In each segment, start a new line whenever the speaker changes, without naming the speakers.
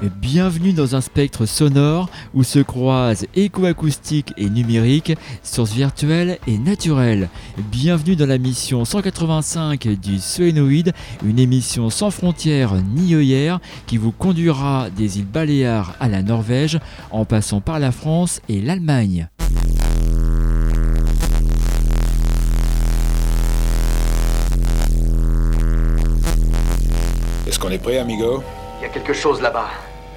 Bienvenue dans un spectre sonore où se croisent éco-acoustique et numérique, sources virtuelles et naturelles. Bienvenue dans la mission 185 du Suénoïde, une émission sans frontières ni œillères qui vous conduira des îles Baléares à la Norvège en passant par la France et l'Allemagne.
Est-ce qu'on est prêt, amigo?
Il y a quelque chose là-bas.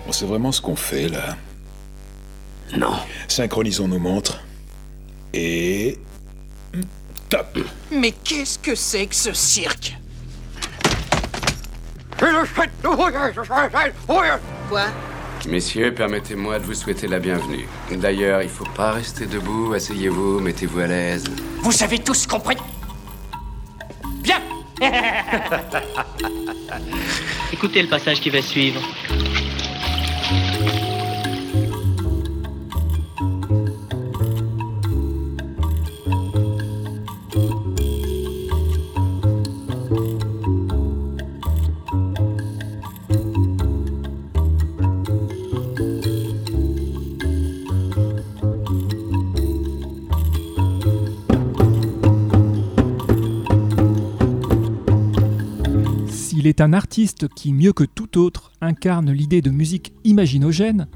On sait vraiment ce qu'on fait, là.
Non.
Synchronisons nos montres. Et... Top
Mais qu'est-ce que c'est que ce cirque? Quoi?
Messieurs, permettez-moi de vous souhaiter la bienvenue. D'ailleurs, il faut pas rester debout, asseyez-vous, mettez-vous à l'aise.
Vous avez tous compris? Bien
Écoutez le passage qui va suivre.
Il est un artiste qui, mieux que tout autre, incarne l'idée de musique imaginogène,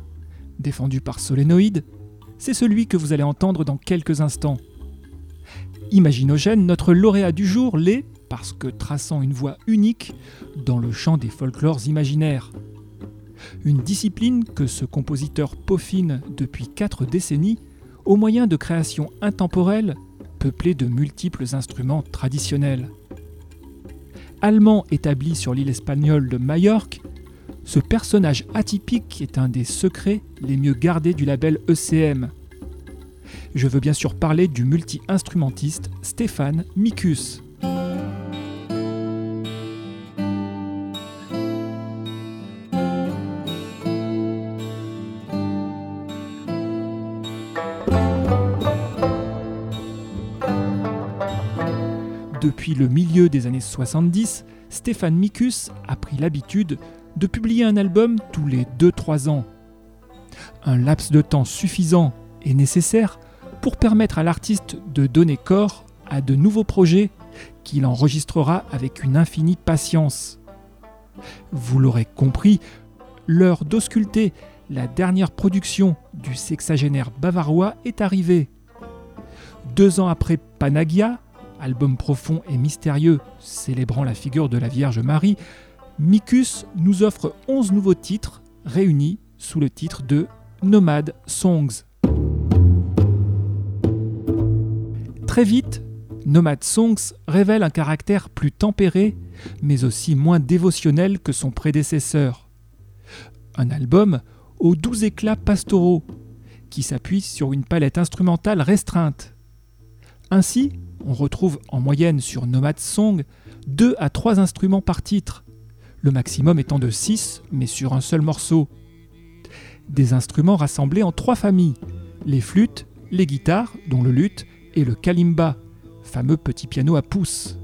défendue par Solénoïde, c'est celui que vous allez entendre dans quelques instants. Imaginogène, notre lauréat du jour l'est parce que traçant une voie unique dans le champ des folklores imaginaires. Une discipline que ce compositeur peaufine depuis quatre décennies au moyen de créations intemporelles peuplées de multiples instruments traditionnels allemand établi sur l'île espagnole de Majorque, ce personnage atypique est un des secrets les mieux gardés du label ECM. Je veux bien sûr parler du multi-instrumentiste Stéphane Mikus. Depuis le milieu des années 70, Stéphane Mikus a pris l'habitude de publier un album tous les 2-3 ans. Un laps de temps suffisant et nécessaire pour permettre à l'artiste de donner corps à de nouveaux projets qu'il enregistrera avec une infinie patience. Vous l'aurez compris, l'heure d'ausculter la dernière production du sexagénaire bavarois est arrivée. Deux ans après Panagia, album profond et mystérieux célébrant la figure de la Vierge Marie, Micus nous offre 11 nouveaux titres réunis sous le titre de Nomad Songs. Très vite, Nomad Songs révèle un caractère plus tempéré, mais aussi moins dévotionnel que son prédécesseur. Un album aux doux éclats pastoraux, qui s'appuie sur une palette instrumentale restreinte. Ainsi, on retrouve en moyenne sur Nomad Song 2 à 3 instruments par titre, le maximum étant de 6 mais sur un seul morceau. Des instruments rassemblés en trois familles, les flûtes, les guitares, dont le luth, et le kalimba, fameux petit piano à pouce.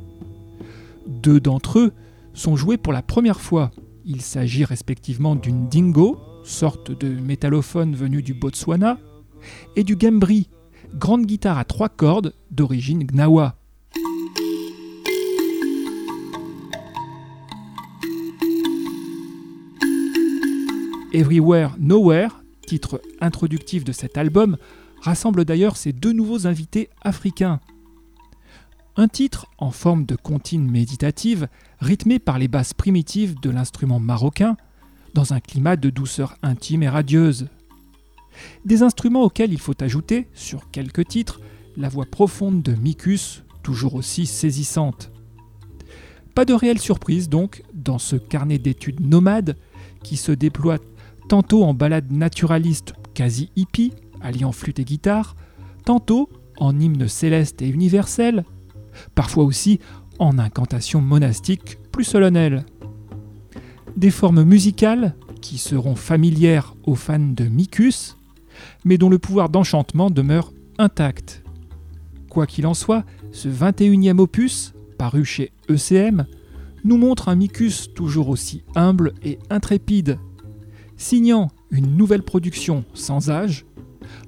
Deux d'entre eux sont joués pour la première fois. Il s'agit respectivement d'une dingo, sorte de métallophone venu du Botswana, et du gambri, grande guitare à trois cordes d'origine gnawa. Everywhere Nowhere, titre introductif de cet album, rassemble d'ailleurs ces deux nouveaux invités africains. Un titre en forme de comptine méditative, rythmé par les basses primitives de l'instrument marocain, dans un climat de douceur intime et radieuse. Des instruments auxquels il faut ajouter, sur quelques titres, la voix profonde de Mikus, toujours aussi saisissante. Pas de réelle surprise donc dans ce carnet d'études nomade qui se déploie tantôt en balade naturaliste quasi hippie, alliant flûte et guitare, tantôt en hymne céleste et universel, parfois aussi en incantation monastique plus solennelle. Des formes musicales qui seront familières aux fans de Mikus, mais dont le pouvoir d'enchantement demeure intact. Quoi qu'il en soit, ce 21e opus, paru chez ECM, nous montre un Mikus toujours aussi humble et intrépide, signant une nouvelle production sans âge,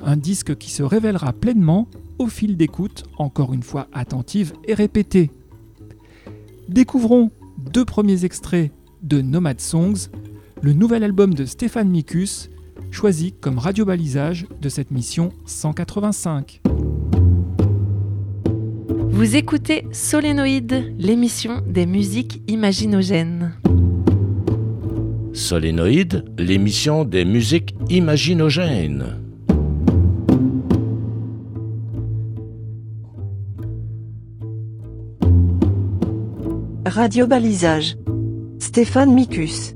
un disque qui se révélera pleinement au fil d'écoute, encore une fois attentive et répétée. Découvrons deux premiers extraits de Nomad Songs, le nouvel album de Stéphane Mikus, choisi comme radio-balisage de cette mission 185.
Vous écoutez Solénoïde, l'émission des musiques imaginogènes.
Solénoïde, l'émission des musiques imaginogènes.
Radio Balisage. Stéphane Micus.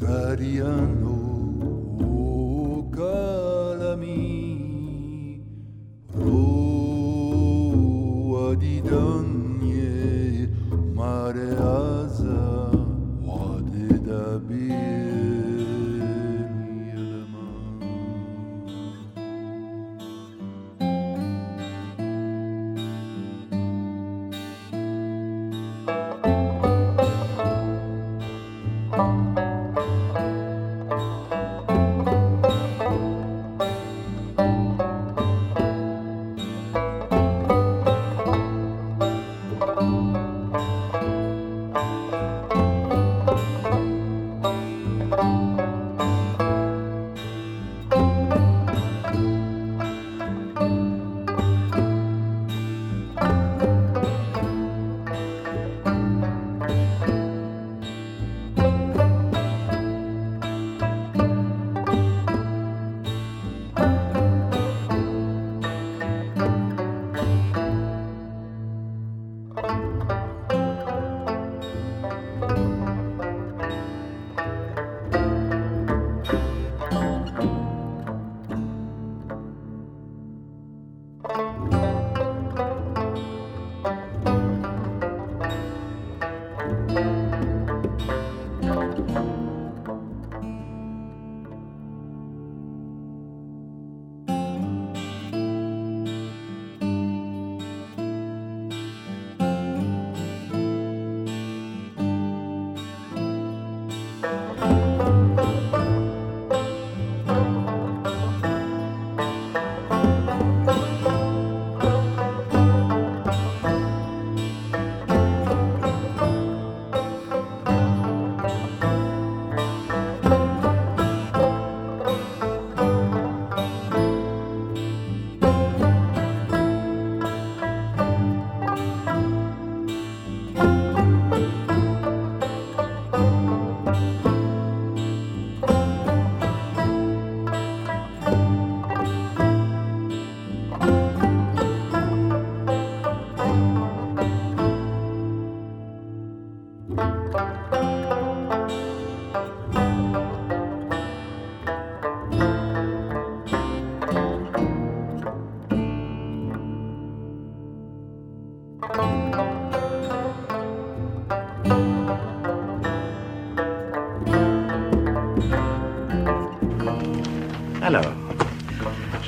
Sariano.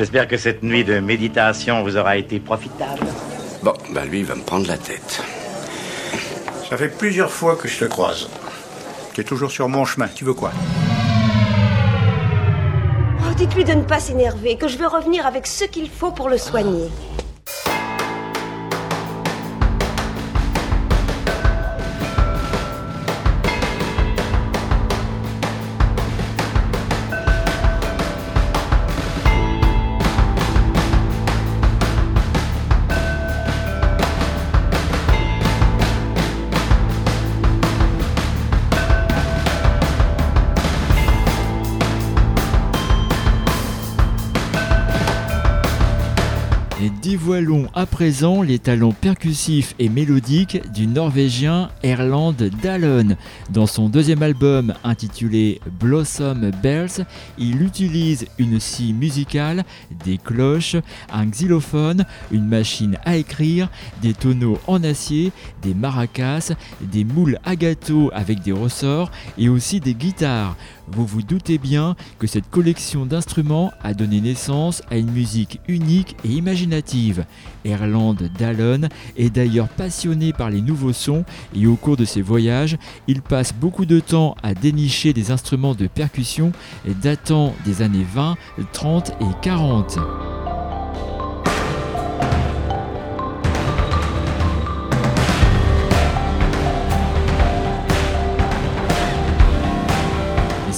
j'espère que cette nuit de méditation vous aura été profitable.
Bon, bah lui, il va me prendre la tête.
Ça fait plusieurs fois que je te croise. Tu es toujours sur mon chemin. Tu veux quoi?
Oh, dites-lui de ne pas s'énerver, que je vais revenir avec ce qu'il faut pour le soigner.
Dévoilons à présent les talents percussifs et mélodiques du Norvégien Erland Dallon. Dans son deuxième album intitulé Blossom Bells, il utilise une scie musicale, des cloches, un xylophone, une machine à écrire, des tonneaux en acier, des maracas, des moules à gâteaux avec des ressorts et aussi des guitares. Vous vous doutez bien que cette collection d'instruments a donné naissance à une musique unique et imaginative. Erland Dallon est d'ailleurs passionné par les nouveaux sons et au cours de ses voyages, il passe beaucoup de temps à dénicher des instruments de percussion datant des années 20, 30 et 40.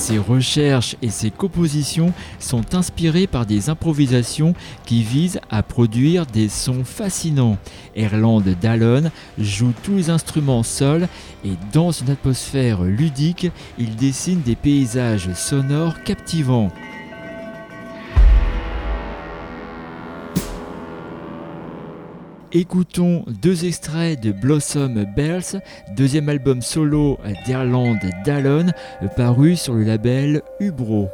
Ses recherches et ses compositions sont inspirées par des improvisations qui visent à produire des sons fascinants. Erland Dallon joue tous les instruments seul et dans une atmosphère ludique, il dessine des paysages sonores captivants. Écoutons deux extraits de Blossom Bells, deuxième album solo d'Erland Dallon, paru sur le label Ubro.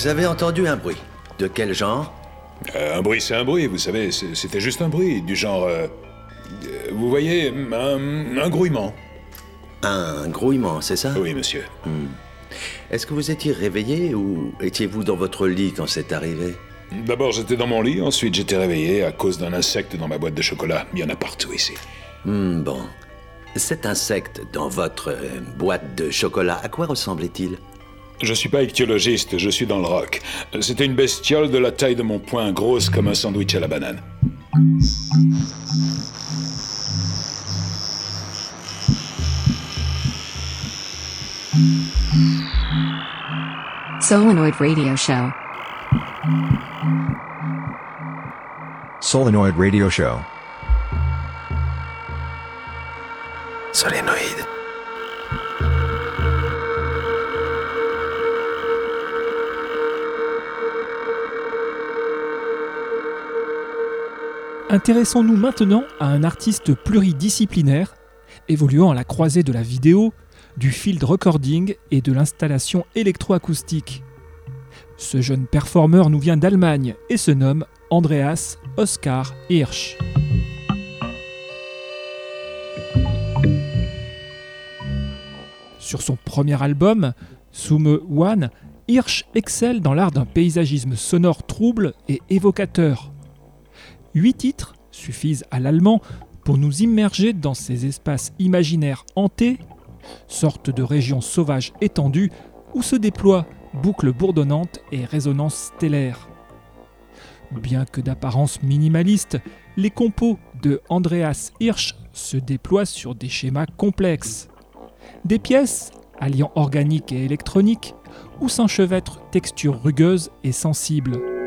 Vous avez entendu un bruit. De quel genre?
Euh, un bruit, c'est un bruit, vous savez, c'était juste un bruit, du genre... euh, euh, vous voyez, un, un grouillement.
Un grouillement, c'est ça?
Oui, monsieur.
Hmm. Est-ce que vous étiez réveillé ou étiez-vous dans votre lit quand c'est arrivé?
D'abord, j'étais dans mon lit, ensuite j'étais réveillé à cause d'un insecte dans ma boîte de chocolat. Il y en a partout ici.
Hmm, Bon. Cet insecte dans votre euh, boîte de chocolat, à quoi ressemblait-il?
Je suis pas ichtyologiste, je suis dans le rock. C'était une bestiole de la taille de mon poing, grosse comme un sandwich à la banane.
Solenoid Radio Show.
Solenoid Radio Show.
Solénoïde.
Intéressons-nous maintenant à un artiste pluridisciplinaire, évoluant à la croisée de la vidéo, du field recording et de l'installation électroacoustique. Ce jeune performeur nous vient d'Allemagne et se nomme Andreas Oskar Hirsch. Sur son premier album, Sume One, Hirsch excelle dans l'art d'un paysagisme sonore trouble et évocateur. Huit titres suffisent à l'allemand pour nous immerger dans ces espaces imaginaires hantés, sorte de régions sauvages étendues où se déploient boucles bourdonnantes et résonances stellaires. Bien que d'apparence minimaliste, les compos de Andreas Hirsch se déploient sur des schémas complexes. Des pièces alliant organique et électronique, où s'enchevêtrent textures rugueuses et sensibles.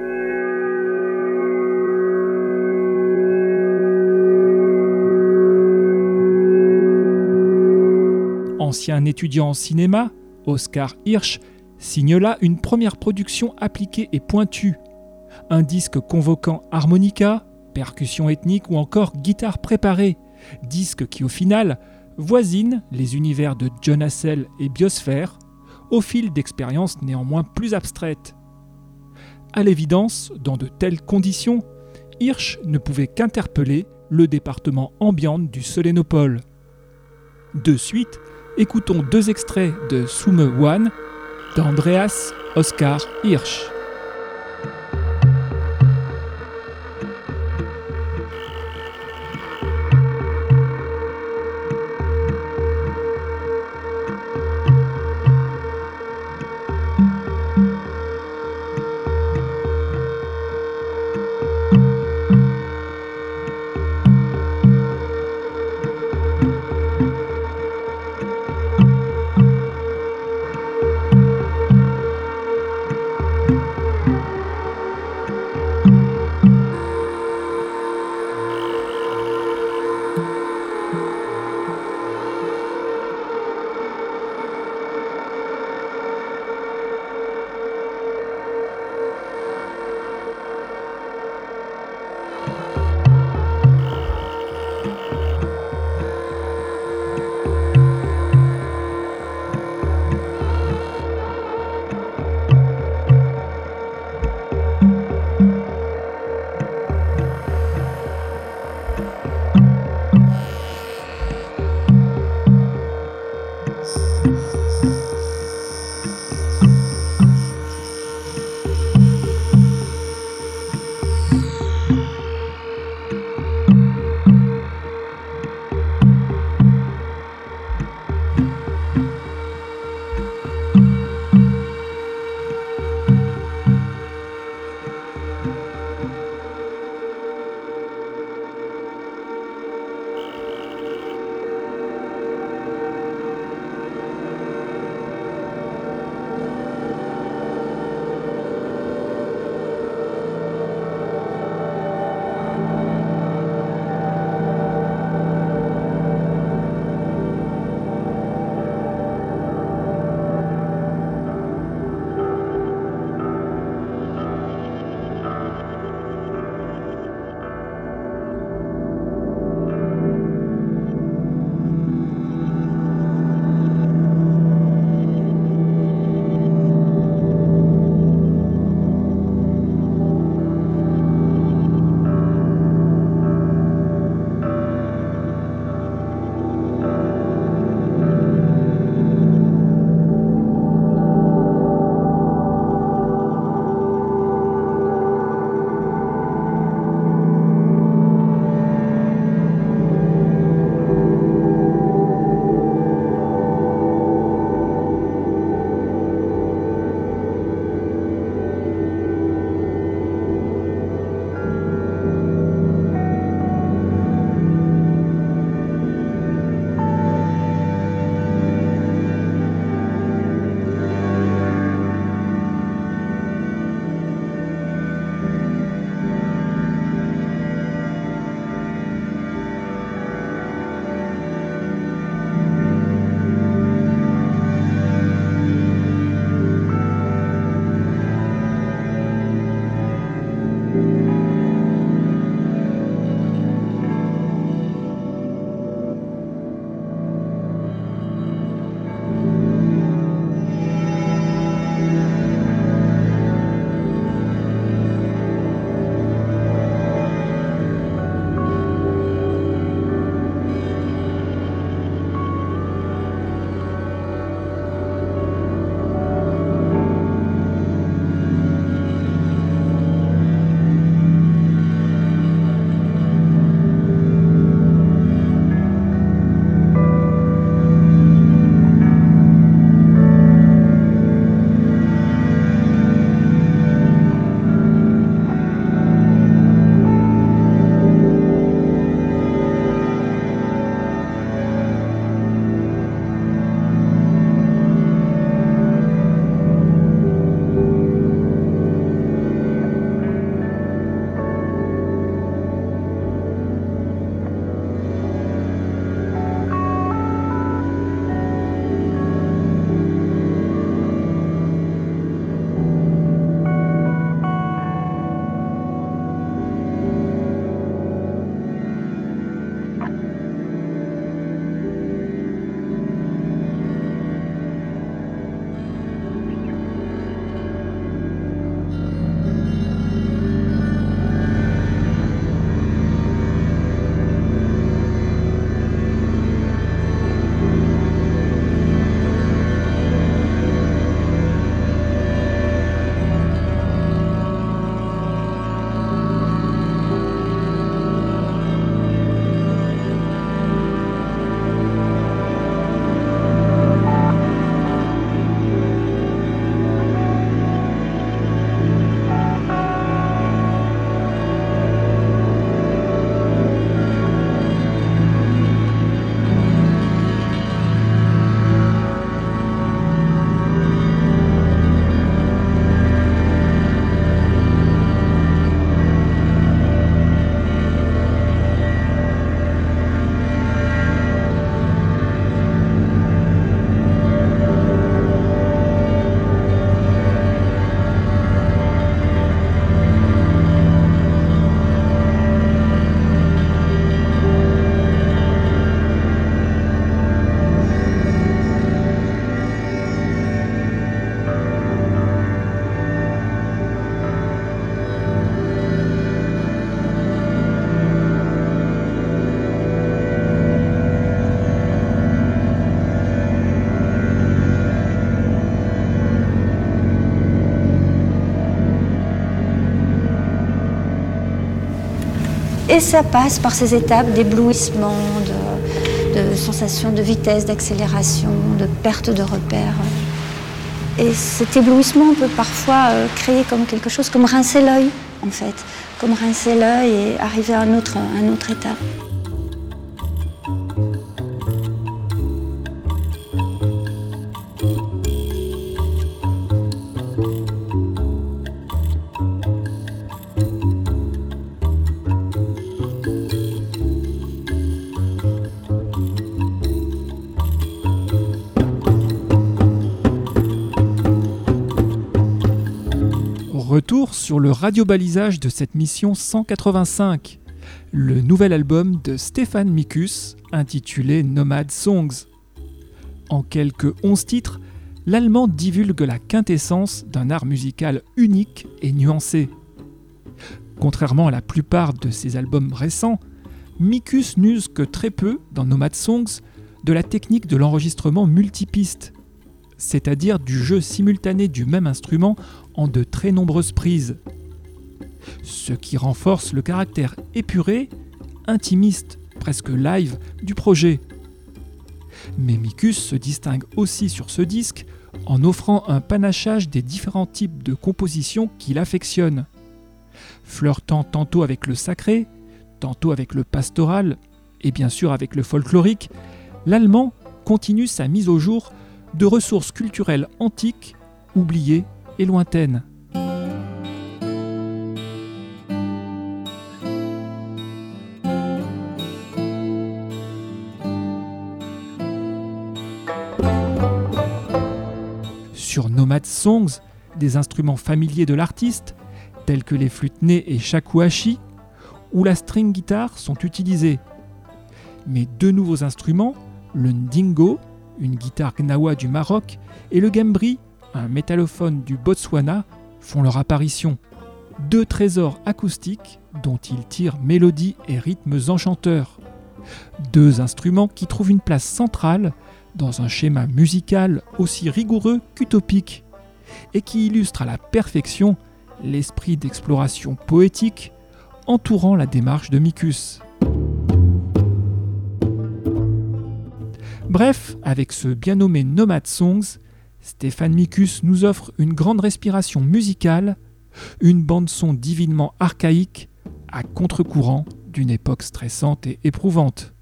Ancien étudiant en cinéma, Oscar Hirsch signe une première production appliquée et pointue. Un disque convoquant harmonica, percussion ethnique ou encore guitare préparée. Disque qui au final voisine les univers de John Hassell et Biosphère, au fil d'expériences néanmoins plus abstraites. À l'évidence, dans de telles conditions, Hirsch ne pouvait qu'interpeller le département ambiante du Solénopole. De suite, écoutons deux extraits de Sume One d'Andreas Oskar Hirsch.
Et ça passe par ces étapes d'éblouissement, de, de sensations de vitesse, d'accélération, de perte de repères. Et cet éblouissement peut parfois euh, créer comme quelque chose, comme rincer l'œil, en fait. Comme rincer l'œil et arriver à un autre, un autre état.
Sur le radiobalisage de cette mission 185, le nouvel album de Stéphane Mikus intitulé Nomad Songs. En quelques 11 titres, l'allemand divulgue la quintessence d'un art musical unique et nuancé. Contrairement à la plupart de ses albums récents, Mikus n'use que très peu dans Nomad Songs de la technique de l'enregistrement multipiste, c'est-à-dire du jeu simultané du même instrument en de très nombreuses prises. Ce qui renforce le caractère épuré, intimiste, presque live du projet. Mais Mikus se distingue aussi sur ce disque en offrant un panachage des différents types de compositions qu'il affectionne. Flirtant tantôt avec le sacré, tantôt avec le pastoral, et bien sûr avec le folklorique, l'allemand continue sa mise au jour de ressources culturelles antiques, oubliées et lointaines. Sur Nomad Songs, des instruments familiers de l'artiste, tels que les flûtes nées et shakuhachi, ou la string guitar sont utilisés. Mais deux nouveaux instruments, le ndingo, une guitare gnawa du Maroc, et le gambri, un métallophone du Botswana, font leur apparition. Deux trésors acoustiques dont ils tirent mélodies et rythmes enchanteurs. Deux instruments qui trouvent une place centrale dans un schéma musical aussi rigoureux qu'utopique, et qui illustrent à la perfection l'esprit d'exploration poétique entourant la démarche de Mikus. Bref, avec ce bien nommé Nomad Songs, Stéphane Mikus nous offre une grande respiration musicale, une bande-son divinement archaïque, à contre-courant d'une époque stressante et éprouvante.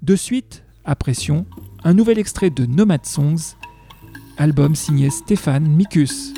De suite, à pression, un nouvel extrait de Nomad Songs, album signé Stéphane Mikus.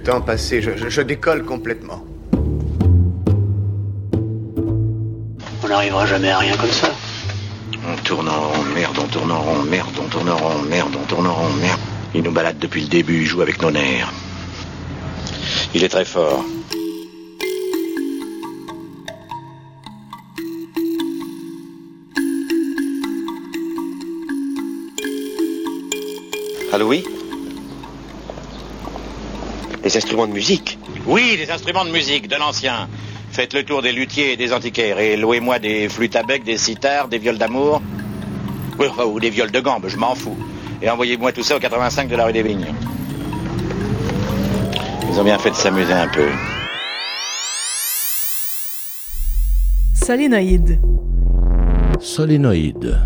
Le temps passer. Je, je- je décolle complètement.
On n'arrivera jamais à rien comme ça.
On tourne en rond, merde, on tourne en rond, merde, on tourne en rond, merde, on tourne en rond, merde. Il nous balade depuis le début, il joue avec nos nerfs. Il est très fort.
Allô, oui? Des instruments de musique
Oui, des instruments de musique, de l'ancien. Faites le tour des luthiers et des antiquaires et louez-moi des flûtes à bec, des sitars, des viols d'amour. Oui, enfin, ou des viols de gambe, je m'en fous. Et envoyez-moi tout ça au 85 de la rue des Vignes. Ils ont bien fait de s'amuser un peu.
Solénoïde.
Solénoïde.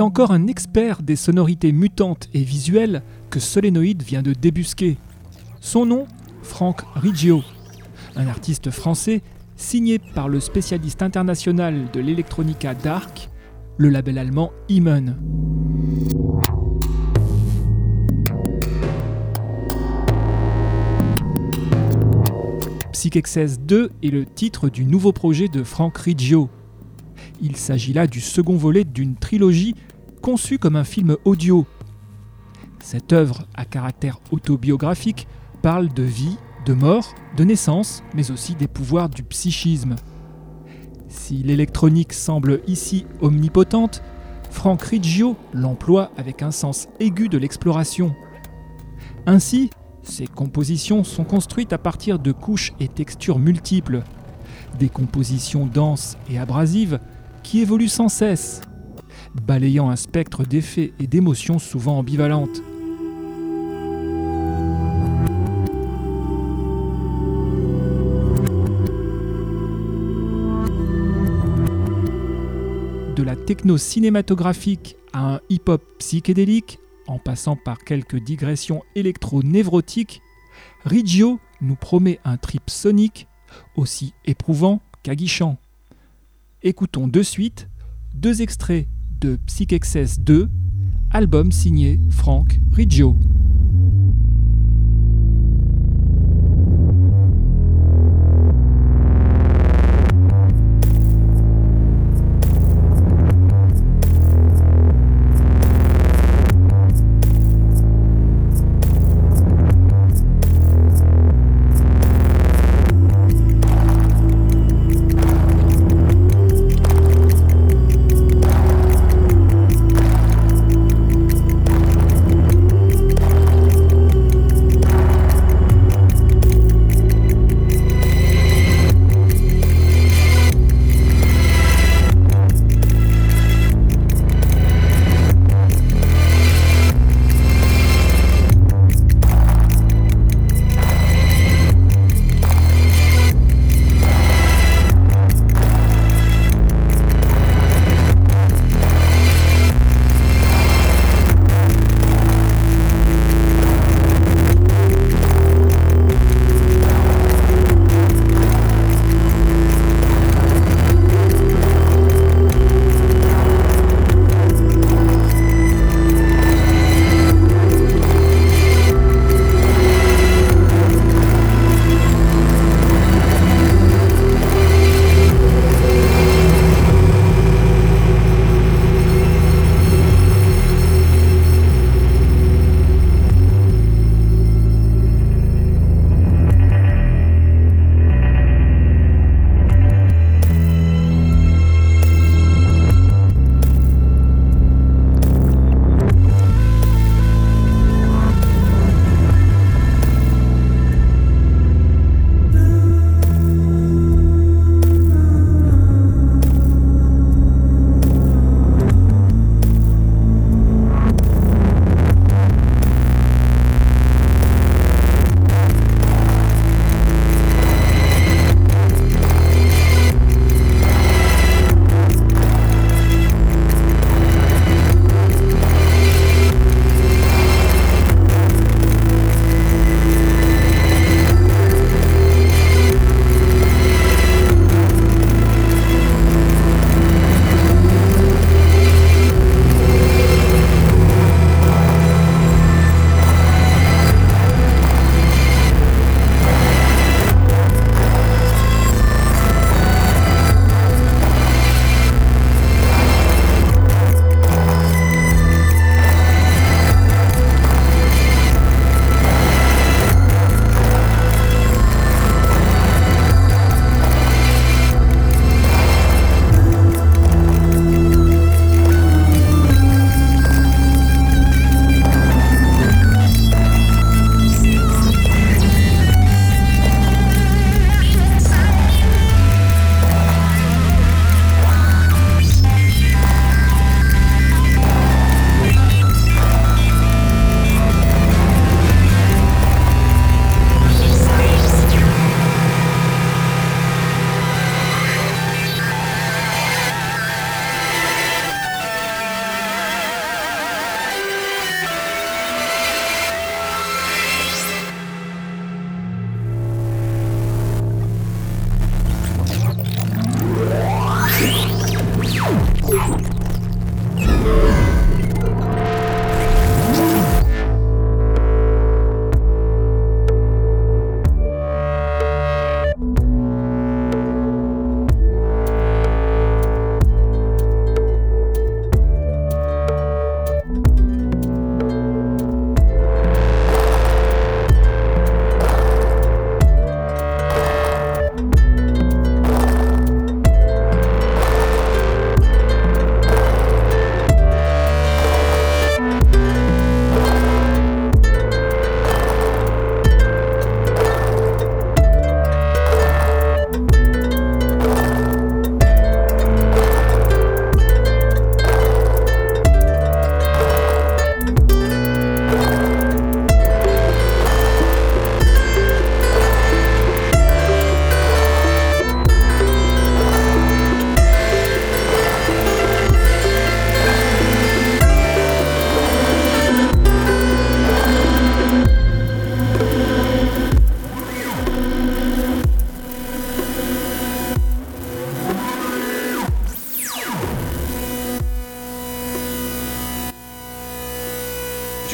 Encore un expert des sonorités mutantes et visuelles que Solénoïde vient de débusquer. Son nom, Franck Riggio, un artiste français signé par le spécialiste international de l'électronica Dark, le label allemand Imen. Psychexcess 2 est le titre du nouveau projet de Franck Riggio. Il s'agit là du second volet d'une trilogie conçue comme un film audio. Cette œuvre à caractère autobiographique parle de vie, de mort, de naissance, mais aussi des pouvoirs du psychisme. Si l'électronique semble ici omnipotente, Franck Riggio l'emploie avec un sens aigu de l'exploration. Ainsi, ses compositions sont construites à partir de couches et textures multiples, des compositions denses et abrasives qui évoluent sans cesse, balayant un spectre d'effets et d'émotions souvent ambivalentes. De la techno cinématographique à un hip-hop psychédélique, en passant par quelques digressions électro-névrotiques, Riggio nous promet un trip sonique aussi éprouvant qu'aguichant. Écoutons de suite deux extraits de Psychexcess 2, album signé Franck Riggio.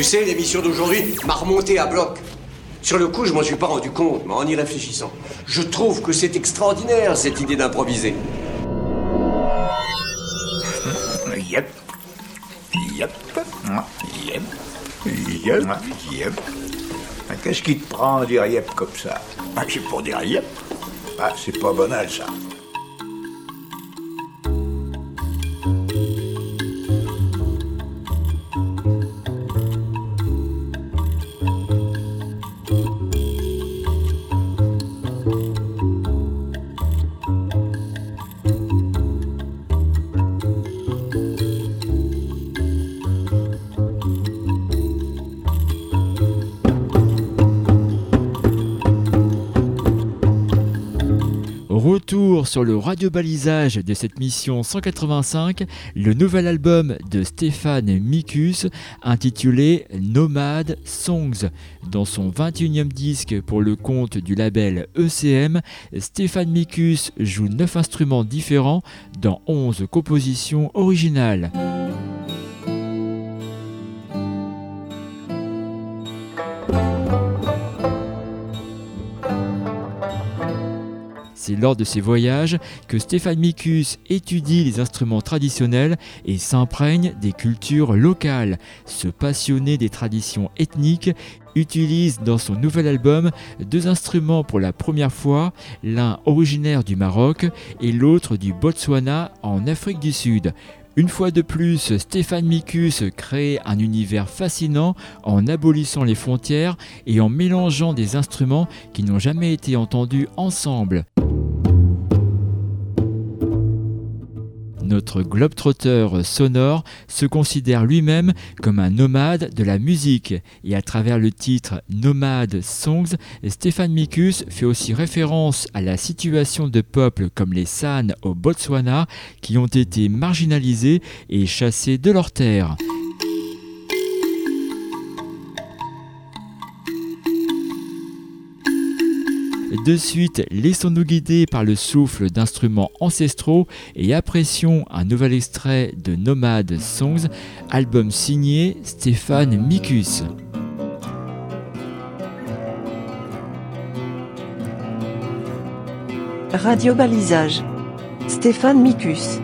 Sais, l'émission d'aujourd'hui m'a remonté à bloc. Sur le coup, je m'en suis pas rendu compte, mais en y réfléchissant, je trouve que c'est extraordinaire cette idée d'improviser.
Yep. Yep. Yep. Yep. Yep. Qu'est-ce qui te prend dire yep comme ça? Ah, C'est pour dire yep. Ah, c'est pas banal ça.
Sur le radio-balisage de cette mission 185, le nouvel album de Stéphane Mikus intitulé Nomad Songs. Dans son 21e disque pour le compte du label ECM, Stéphane Mikus joue 9 instruments différents dans 11 compositions originales. C'est lors de ces voyages que Stéphane Mikus étudie les instruments traditionnels et s'imprègne des cultures locales. Ce passionné des traditions ethniques utilise dans son nouvel album deux instruments pour la première fois, l'un originaire du Maroc et l'autre du Botswana en Afrique du Sud. Une fois de plus, Stéphane Mikus crée un univers fascinant en abolissant les frontières et en mélangeant des instruments qui n'ont jamais été entendus ensemble. Notre globetrotter sonore se considère lui-même comme un nomade de la musique et à travers le titre Nomade Songs, Stéphane Mikus fait aussi référence à la situation de peuples comme les San au Botswana qui ont été marginalisés et chassés de leurs terres. De suite, laissons-nous guider par le souffle d'instruments ancestraux et apprécions un nouvel extrait de Nomad Songs, album signé Stéphane Mikus.
Radio Balisage. Stéphane Mikus.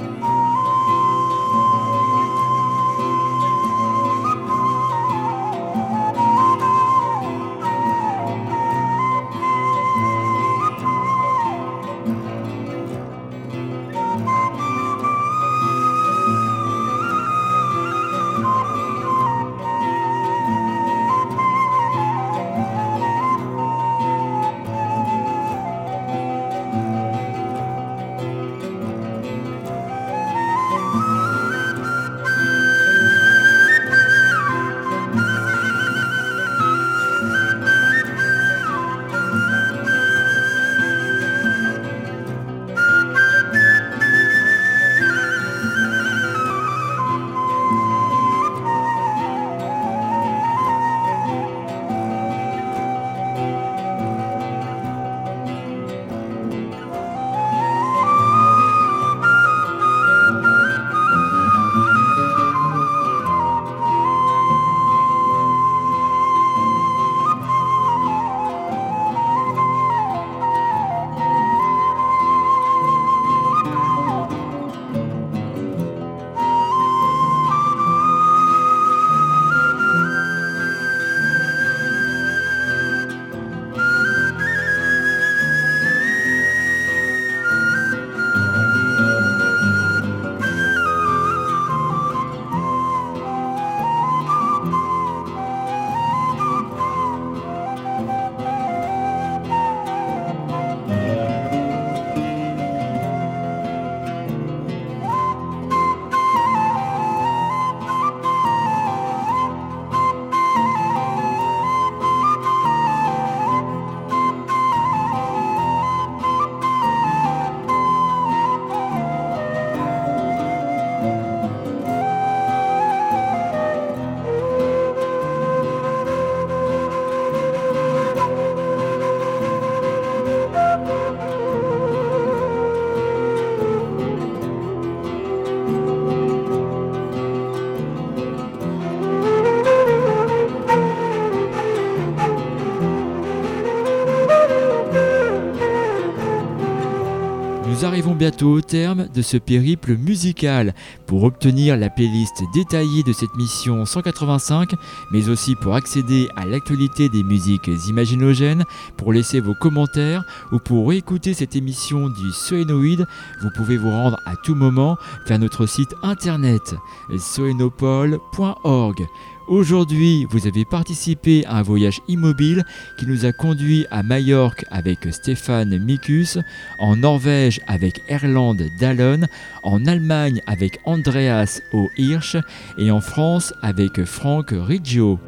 Arrivons bientôt au terme de ce périple musical. Pour obtenir la playlist détaillée de cette mission 185, mais aussi pour accéder à l'actualité des musiques imaginogènes, pour laisser vos commentaires ou pour écouter cette émission du Soénoïde, vous pouvez vous rendre à tout moment vers notre site internet soénopole.org. Aujourd'hui, vous avez participé à un voyage immobile qui nous a conduit à Majorque avec Stéphane Mikus, en Norvège avec Erland Dallon, en Allemagne avec Andreas O. Hirsch et en France avec Franck Riggio.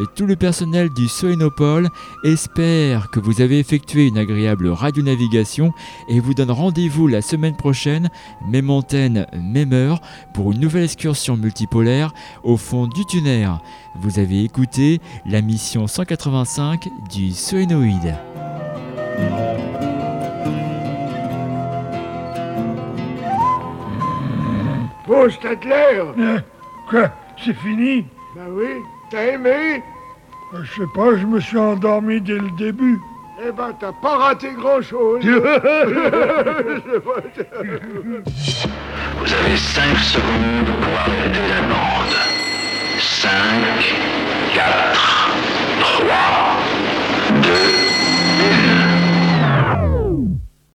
Et tout le personnel du Soénopole espère que vous avez effectué une agréable radionavigation et vous donne rendez-vous la semaine prochaine, même antenne, même heure, pour une nouvelle excursion multipolaire au fond du tunnel. Vous avez écouté la mission 185 du Soénoïde.
Bon, Stadler Quoi? C'est fini? Ben oui. T'as aimé Je sais pas, je me suis endormi dès le début. Eh ben, t'as pas raté grand-chose.
Vous avez 5 secondes pour arrêter la bande. 5, 4, 3, 2,